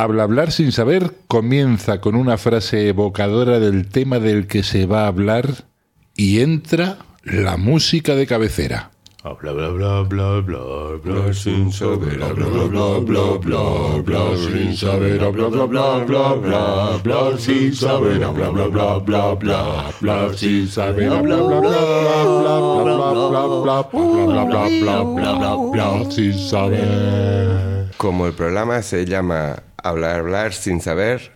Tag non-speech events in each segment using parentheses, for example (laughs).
Habla hablar sin saber comienza con una frase evocadora del tema del que se va a hablar y entra la música de cabecera. Habla bla bla bla bla bla sin saber, habla bla bla bla bla bla sin saber, habla bla bla bla bla bla sin saber, habla bla bla bla bla bla sin saber, habla bla bla bla bla bla bla bla bla bla bla bla bla sin saber. Como el programa se llama Hablar, hablar sin saber,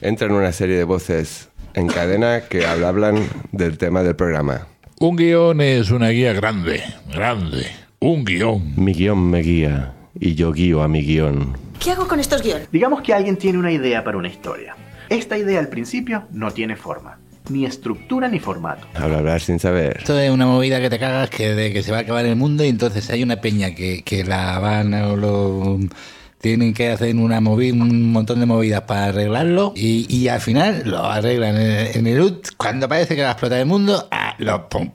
entran una serie de voces en cadena que hablan del tema del programa. Un guion es una guía grande, grande. Un guion. Mi guion me guía y yo guío a mi guion. ¿Qué hago con estos guiones? Digamos que alguien tiene una idea para una historia. Esta idea al principio no tiene forma, ni estructura ni formato. Hablar, hablar sin saber. Esto es una movida que te cagas que de que se va a acabar el mundo y entonces hay una peña que, que la van o lo tienen que hacer una movi- un montón de movidas para arreglarlo y, y al final lo arreglan en el, en el UT. Cuando parece que va a explotar el mundo, ah, lo pum,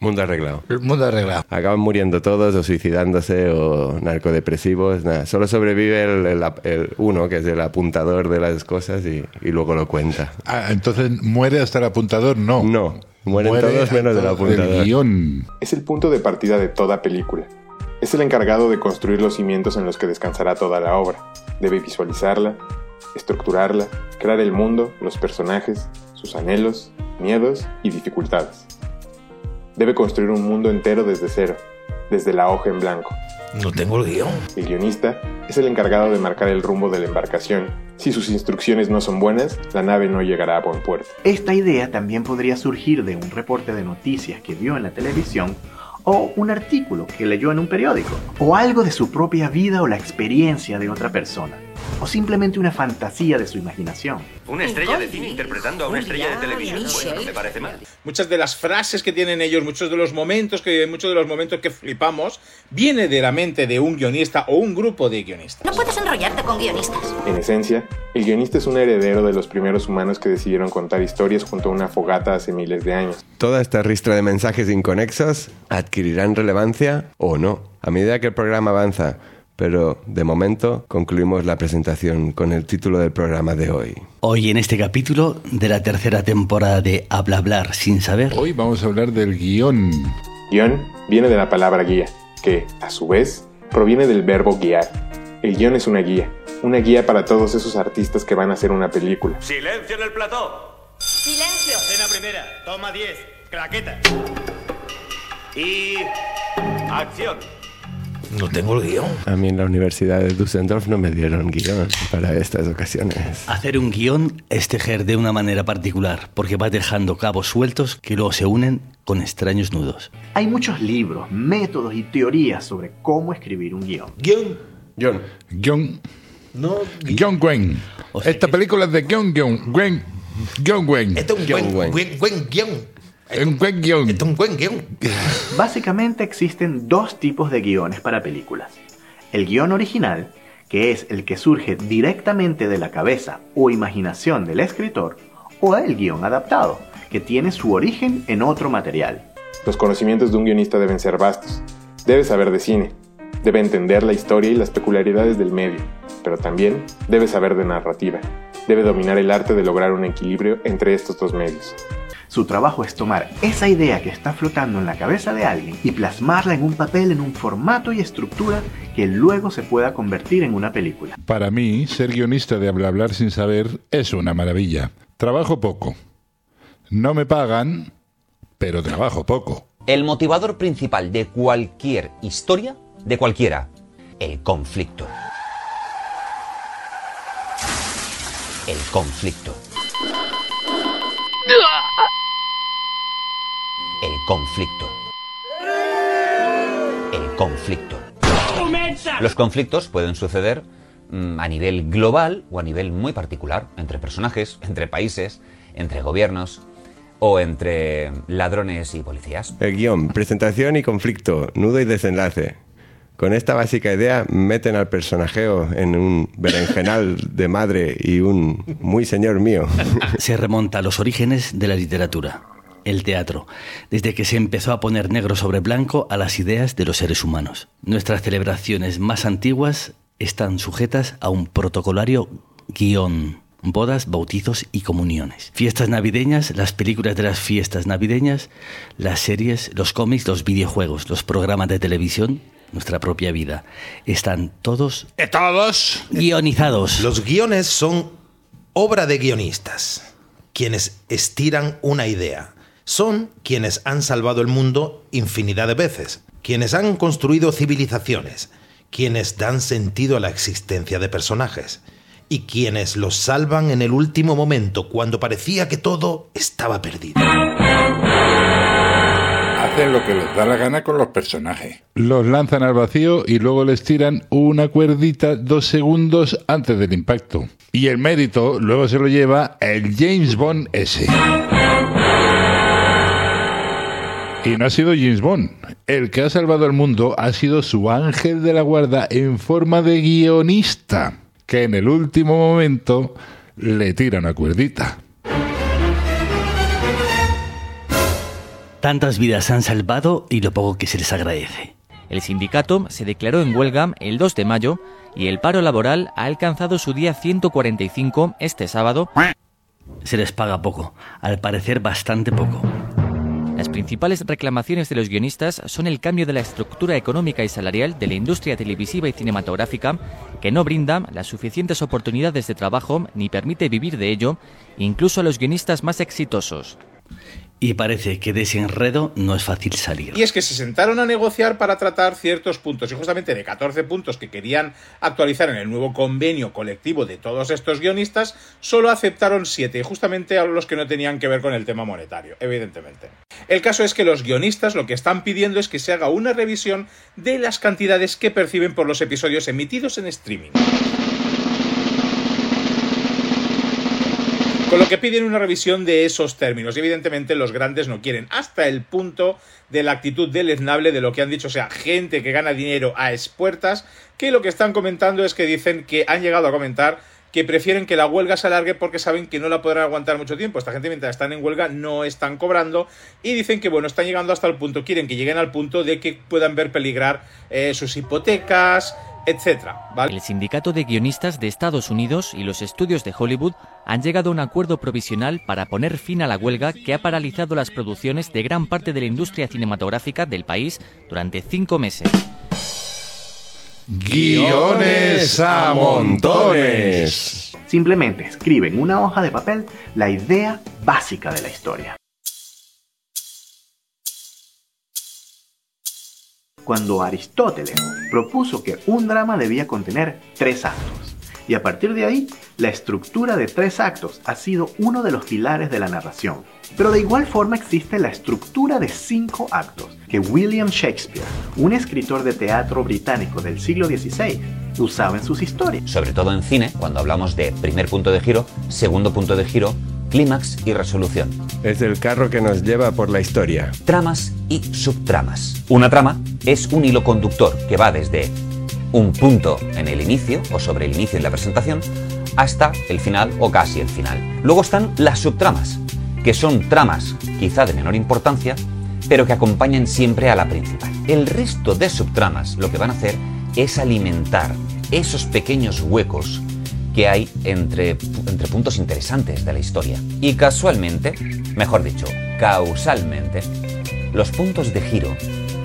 Mundo arreglado. el mundo arreglado. Acaban muriendo todos o suicidándose o narcodepresivos. Nada, solo sobrevive el, el- el uno, que es el apuntador de las cosas y, y luego lo cuenta. Ah, entonces muere hasta el apuntador, no. No, mueren Muere todos menos del hasta apuntador. Del guion. Es el punto de partida de toda película. Es el encargado de construir los cimientos en los que descansará toda la obra. Debe visualizarla, estructurarla, crear el mundo, los personajes, sus anhelos, miedos y dificultades. Debe construir un mundo entero desde cero, desde la hoja en blanco. No tengo el guion. El guionista es el encargado de marcar el rumbo de la embarcación. Si sus instrucciones no son buenas, la nave no llegará a buen puerto. Esta idea también podría surgir de un reporte de noticias que vio en la televisión o un artículo que leyó en un periódico, o algo de su propia vida o la experiencia de otra persona, o simplemente una fantasía de su imaginación. Una estrella de cine interpretando a una estrella de televisión. Bueno, no me parece mal. Muchas de las frases que tienen ellos, muchos de los momentos que muchos de los momentos que flipamos, viene de la mente de un guionista o un grupo de guionistas. No puedes enrollarte con guionistas. En esencia, el guionista es un heredero de los primeros humanos que decidieron contar historias junto a una fogata hace miles de años. Toda esta ristra de mensajes inconexos adquirirán relevancia o no a medida que el programa avanza, pero de momento concluimos la presentación con el título del programa de hoy. Hoy en este capítulo de la tercera temporada de Habla Hablar sin saber, Hoy vamos a hablar del guion. Guión viene de la palabra guía, que, a su vez, proviene del verbo guiar. El guion es una guía, una guía para todos esos artistas que van a hacer una película. ¡Silencio en el plató! Silencio. Escena primera, toma 10, claqueta. Y. acción. No tengo el guion. A mí en la Universidad de Düsseldorf no me dieron guion para estas ocasiones. hacer un guion es tejer de una manera particular, porque vas dejando cabos sueltos que luego se unen con extraños nudos. Hay muchos libros, métodos y teorías sobre cómo escribir un guion. Guión. John, John, No. John Gwen. O sea Esta película es de John Gwen. Gwen. John Gwen. Este es un Guión, güey. buen, buen Un buen guion. Es un buen guion. (laughs) Básicamente existen dos tipos de guiones para películas. El guion original, que es el que surge directamente de la cabeza o imaginación del escritor, o el guion adaptado, que tiene su origen en otro material. Los conocimientos de un guionista deben ser vastos. Debe saber de cine, debe entender la historia y las peculiaridades del medio, pero también debe saber de narrativa. Debe dominar el arte de lograr un equilibrio entre estos dos medios. Su trabajo es tomar esa idea que está flotando en la cabeza de alguien y plasmarla en un papel en un formato y estructura que luego se pueda convertir en una película. Para mí, ser guionista de hablar hablar sin saber es una maravilla. Trabajo poco. No me pagan, pero trabajo poco. El motivador principal de cualquier historia, de cualquiera, el conflicto. El conflicto. El conflicto. El conflicto. Los conflictos pueden suceder mm, a nivel global o a nivel muy particular, entre personajes, entre países, entre gobiernos o entre ladrones y policías. el guion, presentación y conflicto, nudo y desenlace. Con esta básica idea meten al personajeo en un berenjenal de madre y un muy señor mío. (laughs) Se remonta a los orígenes de la literatura, el teatro, desde que se empezó a poner negro sobre blanco a las ideas de los seres humanos. Nuestras celebraciones más antiguas están sujetas a un protocolario guion. Bodas, bautizos y comuniones. Fiestas navideñas, las películas de las fiestas navideñas, las series, los cómics, los videojuegos, los programas de televisión, nuestra propia vida. Están todos... ¿De todos? Guionizados. Los guiones son obra de guionistas, quienes estiran una idea. Son quienes han salvado el mundo infinidad de veces, quienes han construido civilizaciones, quienes dan sentido a la existencia de personajes y quienes los salvan en el último momento cuando parecía que todo estaba perdido. Hacen lo que les da la gana con los personajes. Los lanzan al vacío y luego les tiran una cuerdita dos segundos antes del impacto. Y el mérito luego se lo lleva el James Bond ese. Y no ha sido James Bond. El que ha salvado al mundo ha sido su ángel de la guarda en forma de guionista que en el último momento le tira una cuerdita. Tantas vidas se han salvado y lo poco que se les agradece. El sindicato se declaró en huelga el 2 de mayo y el paro laboral ha alcanzado su día 145 este sábado. Se les paga poco, al parecer bastante poco. Las principales reclamaciones de los guionistas son el cambio de la estructura económica y salarial de la industria televisiva y cinematográfica, que no brinda las suficientes oportunidades de trabajo ni permite vivir de ello, incluso a los guionistas más exitosos. Y parece que de ese enredo no es fácil salir. Y es que se sentaron a negociar para tratar ciertos puntos. Y justamente de 14 puntos que querían actualizar en el nuevo convenio colectivo de todos estos guionistas, solo aceptaron 7. Justamente a los que no tenían que ver con el tema monetario, evidentemente. El caso es que los guionistas lo que están pidiendo es que se haga una revisión de las cantidades que perciben por los episodios emitidos en streaming. Con lo que piden una revisión de esos términos. Y evidentemente los grandes no quieren. Hasta el punto de la actitud deleznable de lo que han dicho, o sea, gente que gana dinero a espuertas, que lo que están comentando es que dicen que han llegado a comentar que prefieren que la huelga se alargue porque saben que no la podrán aguantar mucho tiempo. Esta gente mientras están en huelga no están cobrando y dicen que bueno, están llegando hasta el punto, quieren que lleguen al punto de que puedan ver peligrar eh, sus hipotecas, etcétera. El sindicato de guionistas de Estados Unidos y los estudios de Hollywood han llegado a un acuerdo provisional para poner fin a la huelga que ha paralizado las producciones de gran parte de la industria cinematográfica del país durante cinco meses. Guiones a montones. Simplemente escribe en una hoja de papel la idea básica de la historia. Cuando Aristóteles propuso que un drama debía contener tres actos, y a partir de ahí, la estructura de tres actos ha sido uno de los pilares de la narración. Pero de igual forma existe la estructura de cinco actos, que William Shakespeare, un escritor de teatro británico del siglo XVI, usaba en sus historias. Sobre todo en cine, cuando hablamos de primer punto de giro, segundo punto de giro, clímax y resolución. Es el carro que nos lleva por la historia. Tramas y subtramas. Una trama es un hilo conductor que va desde un punto en el inicio o sobre el inicio de la presentación hasta el final o casi el final. Luego están las subtramas, que son tramas quizá de menor importancia, pero que acompañan siempre a la principal. El resto de subtramas lo que van a hacer es alimentar esos pequeños huecos que hay entre, entre puntos interesantes de la historia. Y casualmente, mejor dicho, causalmente, los puntos de giro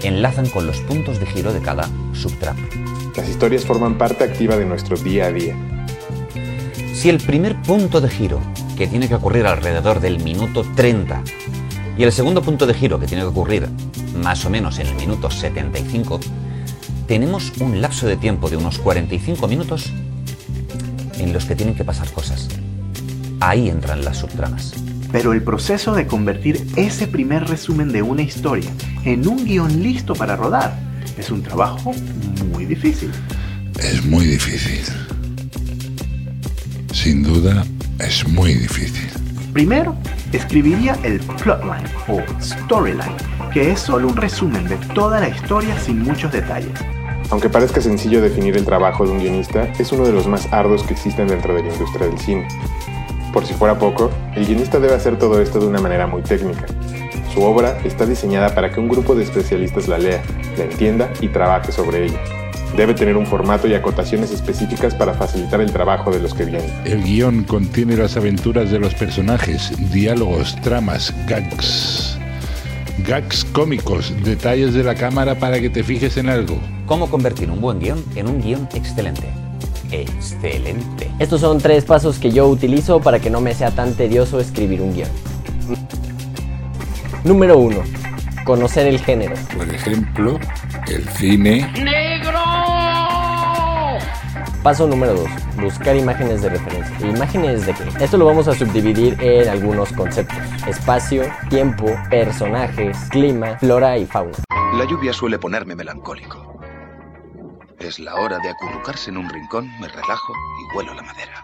enlazan con los puntos de giro de cada subtrama. Las historias forman parte activa de nuestro día a día. Si el primer punto de giro, que tiene que ocurrir alrededor del minuto 30, y el segundo punto de giro, que tiene que ocurrir más o menos en el minuto 75, tenemos un lapso de tiempo de unos 45 minutos en los que tienen que pasar cosas. Ahí entran las subtramas. Pero el proceso de convertir ese primer resumen de una historia en un guion listo para rodar es un trabajo muy difícil. Es muy difícil. Sin duda, es muy difícil. Primero, escribiría el plotline o storyline, que es solo un resumen de toda la historia sin muchos detalles. Aunque parezca sencillo definir el trabajo de un guionista, es uno de los más arduos que existen dentro de la industria del cine. Por si fuera poco, el guionista debe hacer todo esto de una manera muy técnica. Su obra está diseñada para que un grupo de especialistas la lea, la entienda y trabaje sobre ella. Debe tener un formato y acotaciones específicas para facilitar el trabajo de los que vienen. El guion contiene las aventuras de los personajes, diálogos, tramas, gags. Gags cómicos, detalles de la cámara para que te fijes en algo. ¿Cómo convertir un buen guion en un guion excelente? Excelente. Estos son tres pasos que yo utilizo para que no me sea tan tedioso escribir un guion. Número 1. Conocer el género. Por ejemplo, el cine. Paso número 2. Buscar imágenes de referencia. ¿Imágenes de qué? Esto lo vamos a subdividir en algunos conceptos. Espacio, tiempo, personajes, clima, flora y fauna. La lluvia suele ponerme melancólico. Es la hora de acurrucarse en un rincón, me relajo y huelo la madera.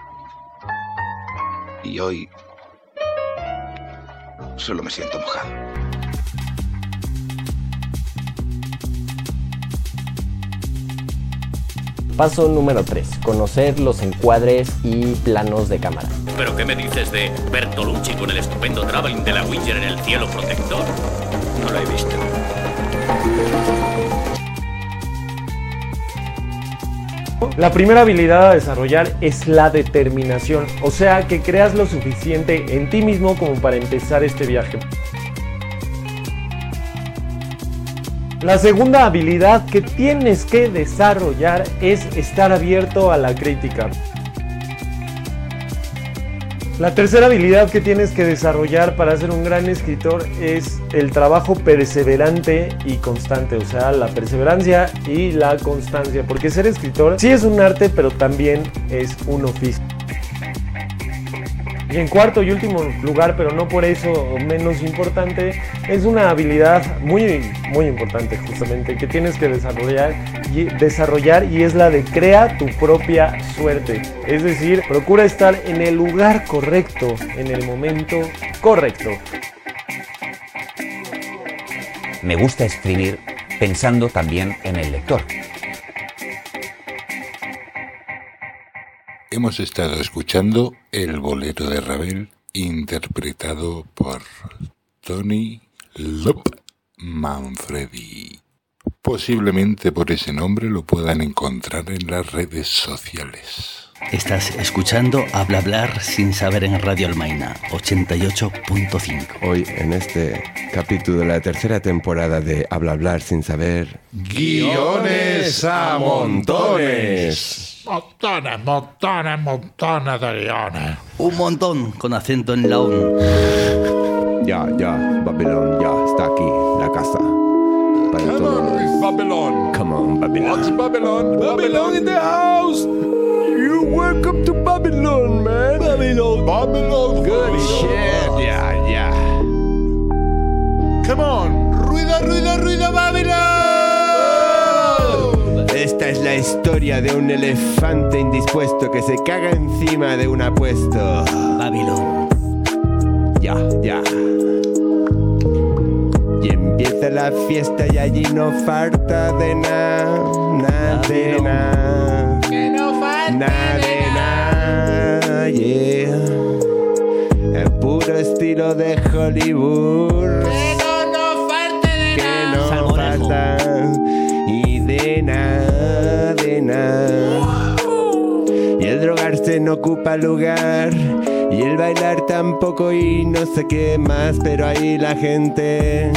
Y hoy solo me siento mojado. Paso número 3. Conocer los encuadres y planos de cámara. ¿Pero qué me dices de Bertolucci con el estupendo traveling de la Winger en el cielo protector? No lo he visto. La primera habilidad a desarrollar es la determinación, o sea que creas lo suficiente en ti mismo como para empezar este viaje. La segunda habilidad que tienes que desarrollar es estar abierto a la crítica. La tercera habilidad que tienes que desarrollar para ser un gran escritor es el trabajo perseverante y constante, o sea, la perseverancia y la constancia, porque ser escritor sí es un arte, pero también es un oficio. Y en cuarto y último lugar, pero no por eso menos importante, es una habilidad muy, muy importante justamente que tienes que desarrollar y, desarrollar y es la de crea tu propia suerte. Es decir, procura estar en el lugar correcto, en el momento correcto. Me gusta escribir pensando también en el lector. Hemos estado escuchando El bolero de Ravel, interpretado por Tony Lop Manfredi. Posiblemente por ese nombre lo puedan encontrar en las redes sociales. Estás escuchando Habla Hablar sin saber en Radio Almaina 88.5. Hoy en este capítulo de la tercera temporada de Habla Hablar sin saber. Guiones a montones. Montones, montones, montones de guiones. Un montón con acento en la ON. Ya, ya, Babylon, ya, está aquí, la casa. Para Come todos. on, Babylon. Come on, Babylon. What's Babylon? Babylon in the house. Babylon. Babylon. Good shit. Yeah, yeah. Come on. Ruido, ruido, ruido, Babylon. Esta es la historia de un elefante indispuesto que se caga encima de un apuesto. Babylon. Ya, ya. Y empieza la fiesta y allí no falta de nada, nada de nada. Que no falte Nada de nada, yeah. Estilo de Hollywood. Que no nos falte de que nada. no Salmorejo. falta y de nada, de nada. Y el drogarse no ocupa lugar y el bailar tampoco y no sé qué más, pero ahí la gente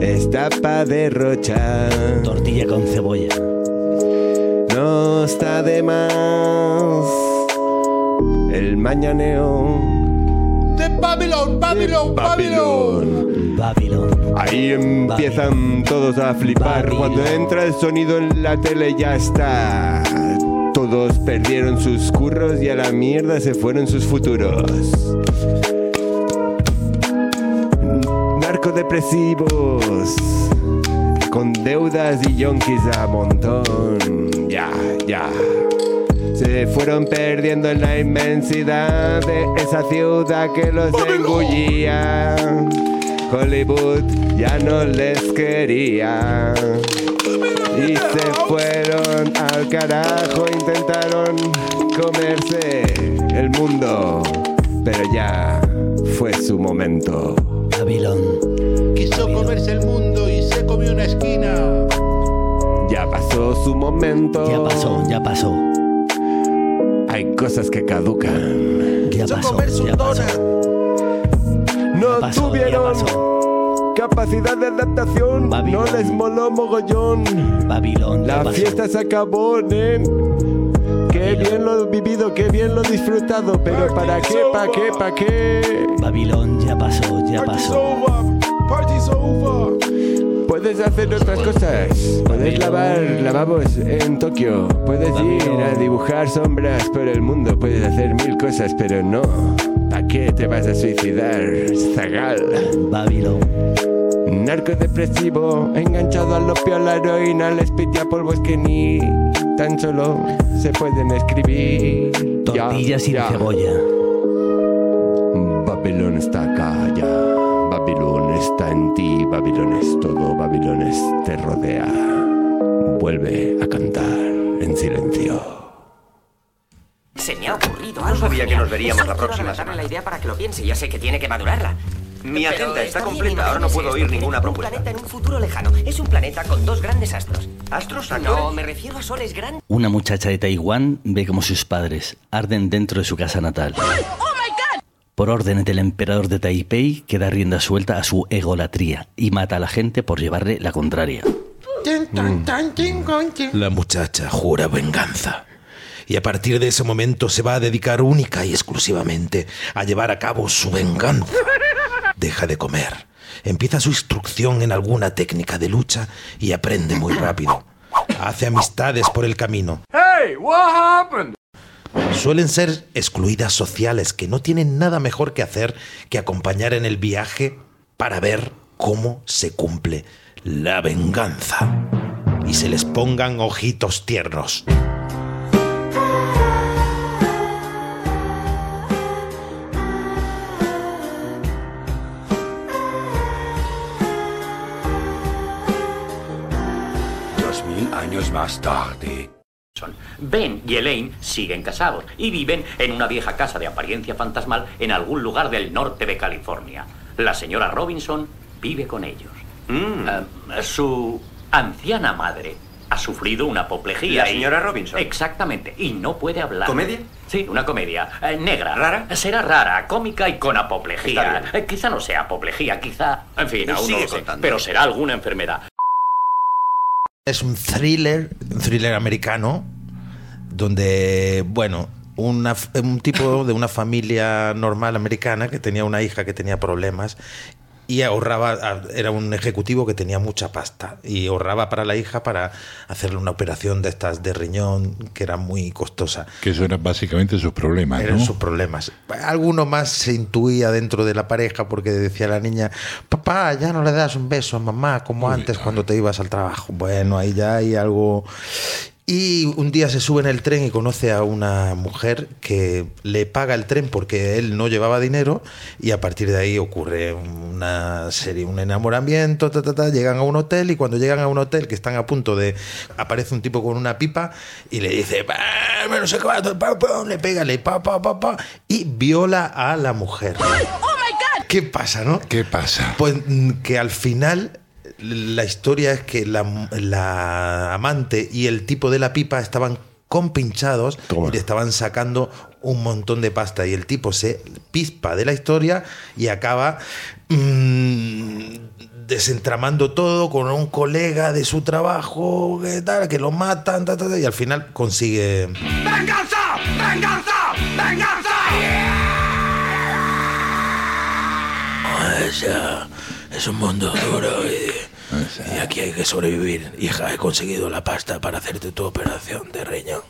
está pa' derrochar. Tortilla con cebolla. No está de más el mañaneo. De Babylon, Babylon, Babylon. Babylon. Ahí empiezan todos a flipar. Babylon. Cuando entra el sonido en la tele ya está. Todos perdieron sus curros y a la mierda se fueron sus futuros. Narcodepresivos. Con deudas y yonkis a montón. Ya, ya. Se fueron perdiendo en la inmensidad de esa ciudad que los engullía. Hollywood ya no les quería. Y se fueron al carajo, intentaron comerse el mundo. Pero ya fue su momento. Babylon. Quiso comerse el mundo y se comió una esquina. Ya pasó su momento. Ya pasó, ya pasó. Cosas que caducan. Ya pasó, ya pasó. No pasó, ya tuvieron pasó. capacidad de adaptación. No les moló mogollón. Babilón, La fiesta se acabó, nen. Qué bien lo he vivido, qué bien lo he disfrutado. Pero ¿para qué, para qué, para qué? Babilón, ya pasó, ya pasó. Puedes hacer otras cosas. Puedes lavar lavabos en Tokio. Puedes ir a dibujar sombras por el mundo. Puedes hacer mil cosas, pero no. ¿Para qué te vas a suicidar, Zagal? Babilón. Narcodepresivo, enganchado al opio, a la heroína, al speed y a polvos que ni tan solo se pueden escribir. Tortillas Ya, y ya. cebolla. Babilón está ya. Babilón está en ti, Babilón es todo, Babilón es- te rodea. Vuelve a cantar en silencio. Se me ha ocurrido No algo sabía que genial. nos veríamos Solo la próxima semana. la idea para que lo piense. Ya sé que tiene que madurarla. Mi Pero agenda está bien, completa, ahora no puedo oír ninguna Un propuesta. planeta en un futuro lejano. Es un planeta con dos grandes astros. ¿Astros? No, me refiero a soles grandes. Una muchacha de Taiwán ve como sus padres arden dentro de su casa natal. Por órdenes del emperador de Taipei, queda rienda suelta a su egolatría y mata a la gente por llevarle la contraria. La muchacha jura venganza. Y a partir de ese momento se va a dedicar única y exclusivamente a llevar a cabo su venganza. Deja de comer. Empieza su instrucción en alguna técnica de lucha y aprende muy rápido. Hace amistades por el camino. Hey, what happened? Suelen ser excluidas sociales que no tienen nada mejor que hacer que acompañar en el viaje para ver cómo se cumple la venganza. Y se les pongan ojitos tiernos. Dos mil años más tarde. Ben y Elaine siguen casados y viven en una vieja casa de apariencia fantasmal en algún lugar del norte de California. La señora Robinson vive con ellos. Eh, su anciana madre ha sufrido una apoplejía. ¿La y- señora Robinson? Exactamente. Y no puede hablar. ¿Comedia? Sí, una comedia. eh, negra. ¿Rara? Será rara, cómica y con apoplejía. Eh, quizá no sea apoplejía, quizá... En fin, aún no lo sé. Pero será alguna enfermedad. Es un thriller, un thriller americano, donde, bueno, una un tipo de una familia normal americana que tenía una hija que tenía problemas y ahorraba, era un ejecutivo que tenía mucha pasta y ahorraba para la hija para hacerle una operación de estas de riñón que era muy costosa. Que eso eran básicamente sus problemas, Eran ¿no? sus problemas. Alguno más se intuía dentro de la pareja porque decía la niña, papá, ya no le das un beso a mamá como antes cuando te ibas al trabajo. Bueno, ahí ya hay algo... Y un día se sube en el tren y conoce a una mujer que le paga el tren porque él no llevaba dinero y a partir de ahí ocurre una serie, un enamoramiento, ta, ta, ta, llegan a un hotel y cuando llegan a un hotel que están a punto de... aparece un tipo con una pipa y le dice, "Bah, no sé cuánto, pa, pa", le pega, le pa, pa, pa, pa, y viola a la mujer. ¿Qué pasa, no? ¿Qué pasa? Pues mm, que al final la historia es que la, la amante y el tipo de la pipa estaban compinchados y le estaban sacando un montón de pasta y el tipo se pispa de la historia y acaba mm, desentramando todo con un colega de su trabajo que, tal, que lo matan ta, ta, ta, y al final consigue ¡Venganza! ¡Venganza! ¡Venganza! Es un mundo duro y, (laughs) y aquí hay que sobrevivir. Hija, he conseguido la pasta para hacerte tu operación de riñón.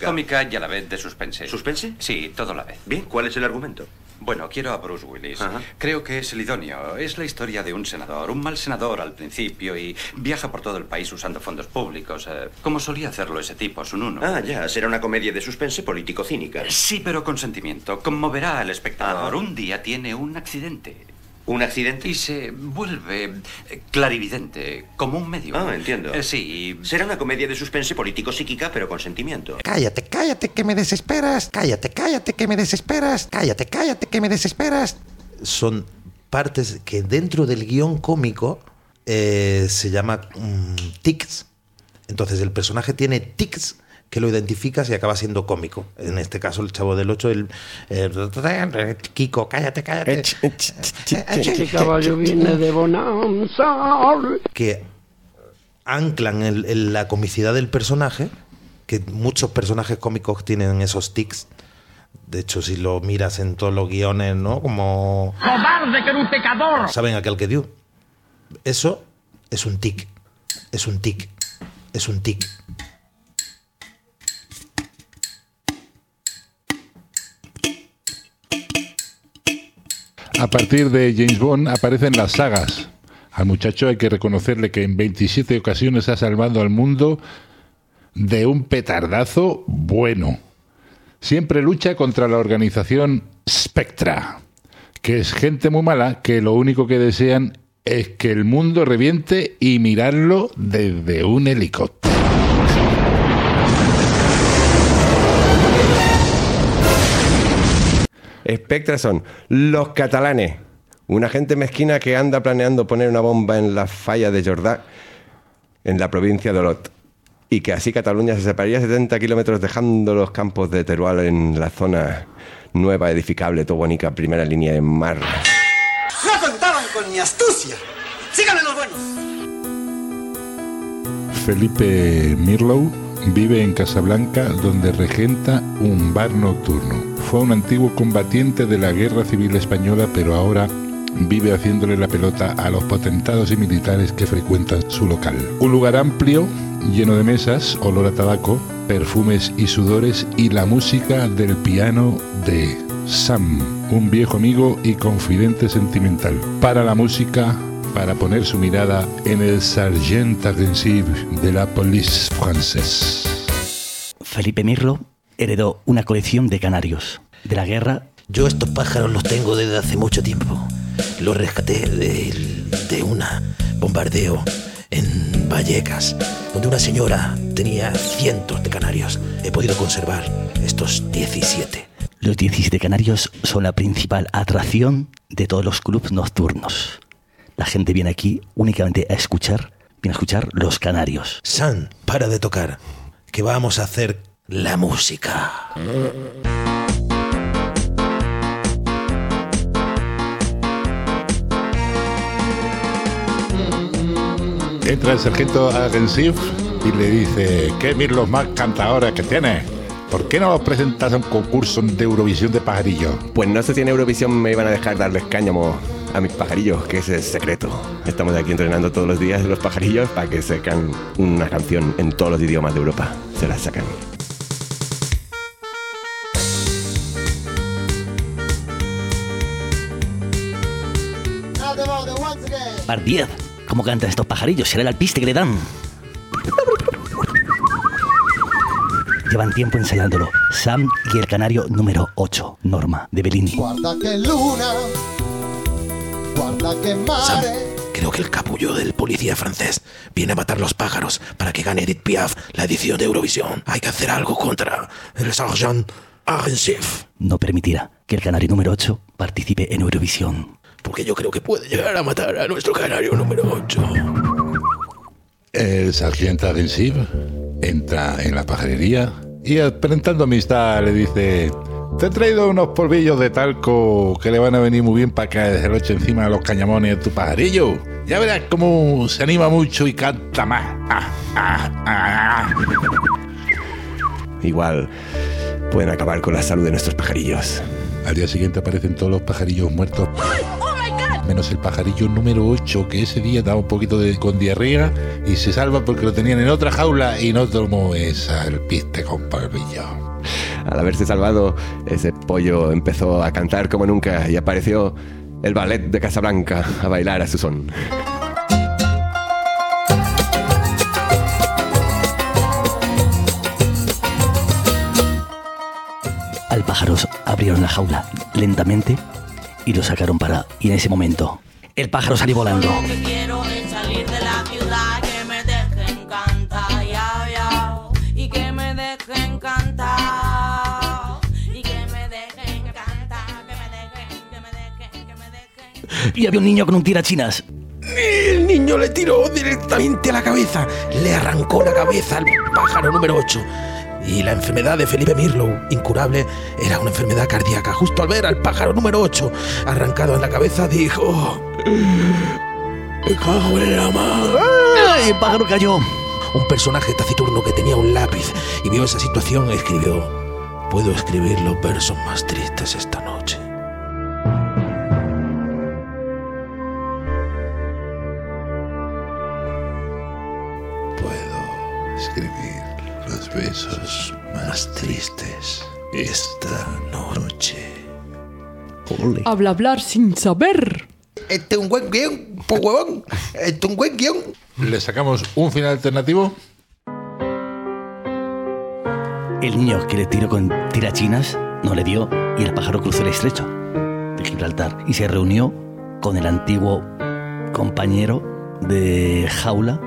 Cómica y a la vez de suspense. ¿Suspense? Sí, todo a la vez. Bien, ¿cuál es el argumento? Bueno, quiero a Bruce Willis. Ajá. Creo que es el idóneo. Es la historia de un senador, un mal senador al principio y viaja por todo el país usando fondos públicos, eh, como solía hacerlo ese tipo, su nuno. Ah, ya, será una comedia de suspense político-cínica. Sí, pero con sentimiento. Conmoverá al espectador. Un día tiene un accidente. ¿Un accidente? Y se vuelve eh, clarividente, como un medio. Ah, entiendo. Eh, sí. Será una comedia de suspense político-psíquica, pero con sentimiento. Cállate, cállate, que me desesperas. Cállate, cállate, que me desesperas. Cállate, cállate, que me desesperas. Son partes que dentro del guion cómico eh, se llama mm, tics. Entonces el personaje tiene tics que lo identificas y acaba siendo cómico. En este caso, el chavo del 8, el, el- Kiko, cállate, cállate. Este caballo viene de Bonanza. que anclan el- el- la comicidad del personaje, que muchos personajes cómicos tienen esos tics. De hecho, si lo miras en todos los guiones, ¿no? Como ¡Cobarde que era un pecador! saben aquel que dio. Eso es un tic. Es un tic. Es un tic. A partir de James Bond aparecen las sagas. Al muchacho hay que reconocerle que en 27 ocasiones ha salvado al mundo de un petardazo bueno. Siempre lucha contra la organización Spectra, que es gente muy mala que lo único que desean es que el mundo reviente y mirarlo desde un helicóptero. Spectra son los catalanes, una gente mezquina que anda planeando poner una bomba en la falla de Jordá, en la provincia de Olot, y que así Cataluña se separaría 70 kilómetros dejando los campos de Teruel en la zona nueva, edificable, Tobonica, primera línea de mar. No contaban con mi astucia. Síganme los buenos. Felipe Mirlow vive en Casablanca donde regenta un bar nocturno. Fue un antiguo combatiente de la Guerra Civil Española, pero ahora vive haciéndole la pelota a los potentados y militares que frecuentan su local. Un lugar amplio, lleno de mesas, olor a tabaco, perfumes y sudores y la música del piano de Sam, un viejo amigo y confidente sentimental. Para la música, para poner su mirada en el Sargent Agressive de la Police Française. Felipe Mirlo heredó una colección de canarios de la guerra. Yo estos pájaros los tengo desde hace mucho tiempo. Los rescaté de, de un bombardeo en Vallecas, donde una señora tenía cientos de canarios. He podido conservar estos 17. Los 17 canarios son la principal atracción de todos los clubs nocturnos. La gente viene aquí únicamente a escuchar, viene a escuchar los canarios. San, para de tocar, que vamos a hacer la música. Entra el sargento Agressive y le dice, ¿qué los más cantadores que tienes? ¿Por qué no los presentas a un concurso de Eurovisión de pajarillos? Pues no sé si en Eurovisión me iban a dejar darles cáñamo a mis pajarillos, que ese es el secreto. Estamos aquí entrenando todos los días los pajarillos para que sacan una canción en todos los idiomas de Europa. Se la sacan. Par 10. ¿Cómo cantan estos pajarillos? Será el alpiste que le dan. Llevan tiempo ensayándolo. Sam y el canario número 8, Norma, de Bellini. Guarda que luna, guarda que mare. Creo que el capullo del policía francés viene a matar los pájaros para que gane Edith Piaf la edición de Eurovisión. Hay que hacer algo contra el Sargent Agressive. No permitirá que el canario número 8 participe en Eurovisión. Porque yo creo que puede llegar a matar a nuestro canario número 8. El sargento Agressive entra en la pajarería y aparentando amistad le dice, te he traído unos polvillos de talco que le van a venir muy bien para caerse encima de los cañamones de tu pajarillo. Ya verás cómo se anima mucho y canta más. Ah, ah, ah, Igual pueden acabar con la salud de nuestros pajarillos. Al día siguiente aparecen todos los pajarillos muertos. Menos el pajarillo número 8, que ese día daba un poquito de, con diarrea y se salva porque lo tenían en otra jaula y no tomó esa el piste con polvillo. Al haberse salvado, ese pollo empezó a cantar como nunca y apareció el ballet de Casablanca a bailar a su son. Al pájaros abrieron la jaula lentamente y lo sacaron para... Y en ese momento, el pájaro salió volando. y había un niño con un tirachinas. El niño le tiró directamente a la cabeza. Le arrancó la cabeza al pájaro número 8. Y la enfermedad de Felipe Mirlow, incurable, era una enfermedad cardíaca. Justo al ver al pájaro número 8 arrancado en la cabeza, dijo... ¡Me cago en la madre! ¡Ay, el pájaro cayó! Un personaje taciturno que tenía un lápiz y vio esa situación escribió... Puedo escribir los versos más tristes esta noche. Besos más tristes esta noche. Habla hablar sin saber. Este es un buen guion, pues huevón. Este es un buen guion. ¿Le sacamos un final alternativo? El niño que le tiró con tirachinas no le dio y el pájaro cruzó el estrecho de Gibraltar y se reunió con el antiguo compañero de jaula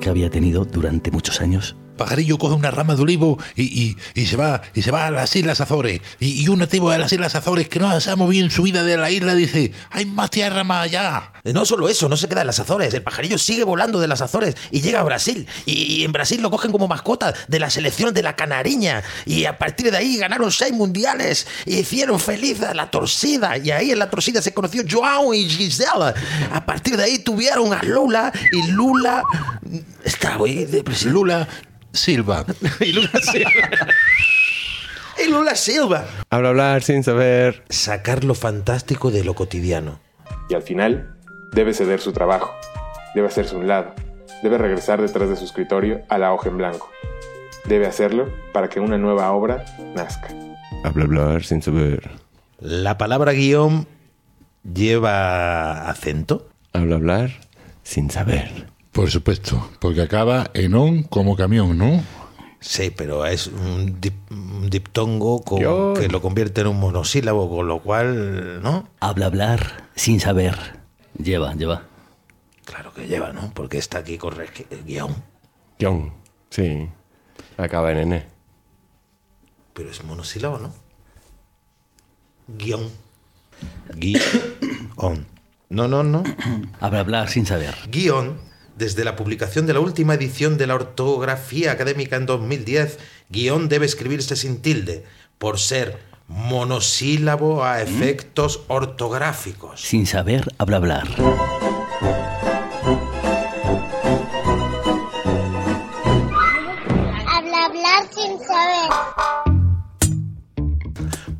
que había tenido durante muchos años. Pajarillo coge una rama de olivo y, y- y se va y se va a las Islas Azores. Y, y un nativo de las Islas Azores que no se ha movido en su vida de la isla dice, hay más tierra más allá. No solo eso, no se queda en las Azores. El pajarillo sigue volando de las Azores y llega a Brasil. Y, y en Brasil lo cogen como mascota de la selección de la Canariña. Y a partir de ahí ganaron seis mundiales. Y hicieron feliz a la torcida. Y ahí en la torcida se conoció Joao y Gisela. A partir de ahí tuvieron a Lula. Y Lula. Está muy depresivo. Lula Silva. (laughs) y Lula Silva. y Lula Silva. Habla hablar sin saber. Sacar lo fantástico de lo cotidiano. Y al final, debe ceder su trabajo, debe hacerse un lado, debe regresar detrás de su escritorio a la hoja en blanco. Debe hacerlo para que una nueva obra nazca. Habla hablar sin saber. La palabra guion lleva acento. Habla hablar sin saber. Por supuesto, porque acaba en on como camión, ¿no? Sí, pero es un, dip- un diptongo con- Yo- que lo convierte en un monosílabo, con lo cual, ¿no? Habla hablar sin saber. Lleva, lleva. Claro que lleva, ¿no? Porque está aquí con re- guion. Guión. Sí. Acaba en N. Pero es monosílabo, ¿no? Guión. (coughs) Guión. No, no, no. Habla hablar sin saber. Guión, desde la publicación de la última edición de la ortografía académica en 2010, guion debe escribirse sin tilde, por ser monosílabo a efectos ortográficos. Sin saber, habla hablar. Habla hablar sin saber.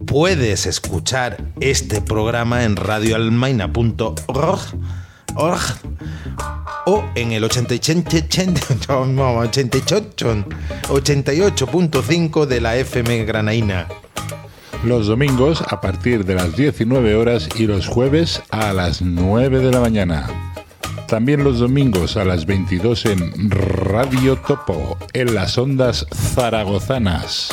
Puedes escuchar este programa en radioalmaina.org org, o en el 88 88.5 de la FM Granaína. Los domingos a partir de las 19 horas y los jueves a las 9 de la mañana. También los domingos a las 22 en Radio Topo, en las ondas zaragozanas.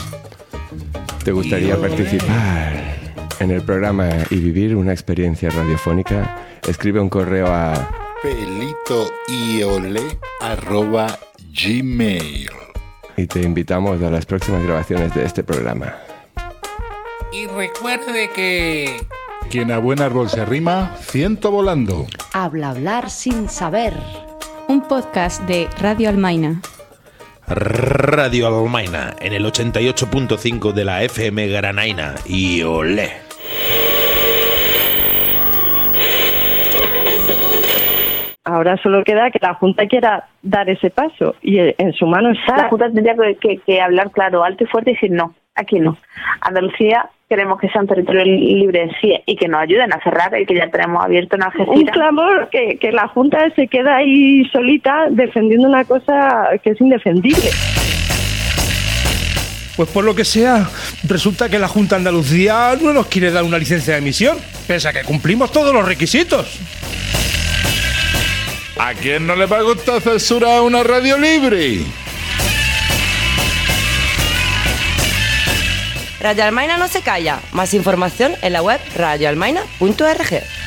¿Te gustaría participar en el programa y vivir una experiencia radiofónica? Escribe un correo a gmail y te invitamos a las próximas grabaciones de este programa. Y recuerde que... Quien a buen árbol se arrima, ciento volando. Habla hablar sin saber. Un podcast de Radio Almaina. Radio Almaina en el 88.5 de la FM Granaína. Y olé. Ahora solo queda que la Junta quiera dar ese paso y eh, en su mano está. La Junta tendría que, que- que hablar claro, alto y fuerte y decir no, aquí no. Andalucía queremos que sea un territorio libre en sí y que nos ayuden a cerrar el que ya tenemos abierto en Un Algeciras. clamor que, que la Junta se queda ahí solita defendiendo una cosa que es indefendible. Pues por lo que sea, resulta que la Junta de Andalucía no nos quiere dar una licencia de emisión, pese a que cumplimos todos los requisitos. ¿A quién no le va a gustar censurar una radio libre? Radio Almaina no se calla. Más información en la web radioalmaina.org.